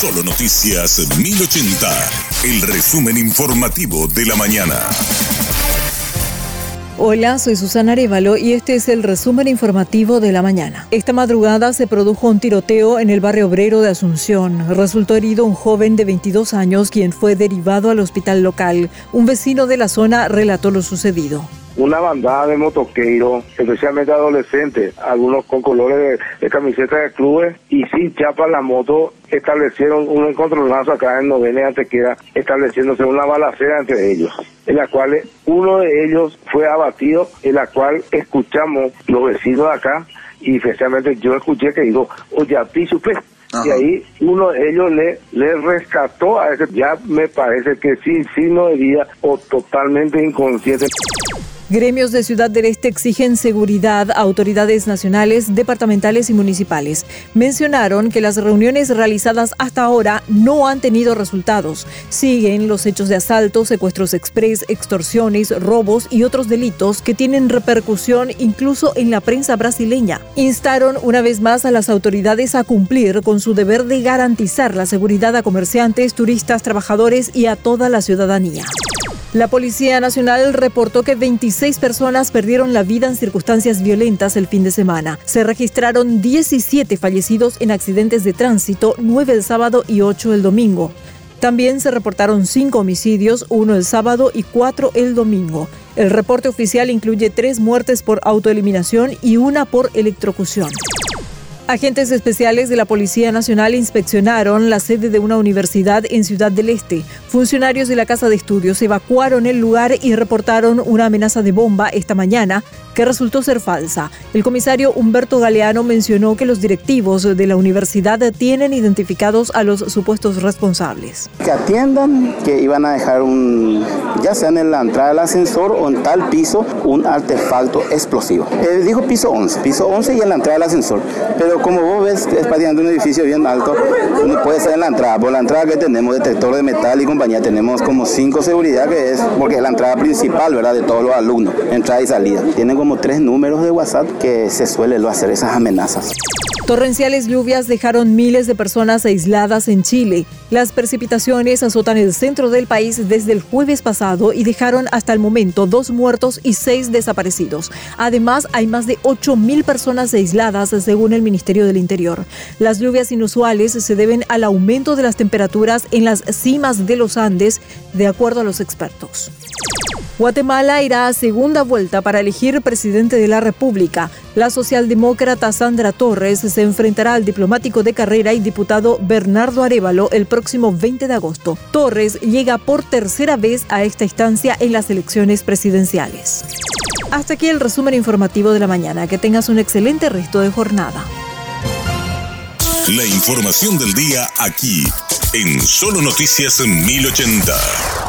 Solo Noticias 1080, el resumen informativo de la mañana. Hola, soy Susana Arevalo y este es el resumen informativo de la mañana. Esta madrugada se produjo un tiroteo en el barrio obrero de Asunción. Resultó herido un joven de 22 años quien fue derivado al hospital local. Un vecino de la zona relató lo sucedido una bandada de motoqueiros, especialmente adolescentes, algunos con colores de, camiseta de clubes y sin chapa la moto, establecieron un encontronazo acá en Novena y Antequera, estableciéndose una balacera entre ellos, en la cual uno de ellos fue abatido, en la cual escuchamos los vecinos de acá y especialmente yo escuché que dijo, oye, a ti supe. Y ahí uno de ellos le, le rescató a ese, ya me parece que sin signo de vida o totalmente inconsciente. Gremios de Ciudad del Este exigen seguridad a autoridades nacionales, departamentales y municipales. Mencionaron que las reuniones realizadas hasta ahora no han tenido resultados. Siguen los hechos de asalto, secuestros express, extorsiones, robos y otros delitos que tienen repercusión incluso en la prensa brasileña. Instaron una vez más a las autoridades a cumplir con su deber de garantizar la seguridad a comerciantes, turistas, trabajadores y a toda la ciudadanía. La Policía Nacional reportó que 26 personas perdieron la vida en circunstancias violentas el fin de semana. Se registraron 17 fallecidos en accidentes de tránsito, 9 el sábado y 8 el domingo. También se reportaron 5 homicidios, 1 el sábado y 4 el domingo. El reporte oficial incluye 3 muertes por autoeliminación y una por electrocución. Agentes especiales de la Policía Nacional inspeccionaron la sede de una universidad en Ciudad del Este. Funcionarios de la Casa de Estudios evacuaron el lugar y reportaron una amenaza de bomba esta mañana que resultó ser falsa. El comisario Humberto Galeano mencionó que los directivos de la universidad tienen identificados a los supuestos responsables. Que atiendan que iban a dejar un, ya sea en la entrada del ascensor o en tal piso, un artefacto explosivo. Eh, dijo piso 11, piso 11 y en la entrada del ascensor. Pero como vos ves, es prácticamente un edificio bien alto, no puede ser en la entrada. Por la entrada que tenemos, detector de metal y compañía, tenemos como cinco seguridad que es, porque es la entrada principal, ¿verdad? De todos los alumnos, entrada y salida. Tienen como tres números de WhatsApp que se suele hacer esas amenazas. Torrenciales lluvias dejaron miles de personas aisladas en Chile. Las precipitaciones azotan el centro del país desde el jueves pasado y dejaron hasta el momento dos muertos y seis desaparecidos. Además, hay más de 8.000 personas aisladas según el Ministerio del Interior. Las lluvias inusuales se deben al aumento de las temperaturas en las cimas de los Andes, de acuerdo a los expertos. Guatemala irá a segunda vuelta para elegir presidente de la República. La socialdemócrata Sandra Torres se enfrentará al diplomático de carrera y diputado Bernardo Arevalo el próximo 20 de agosto. Torres llega por tercera vez a esta instancia en las elecciones presidenciales. Hasta aquí el resumen informativo de la mañana. Que tengas un excelente resto de jornada. La información del día aquí, en Solo Noticias 1080.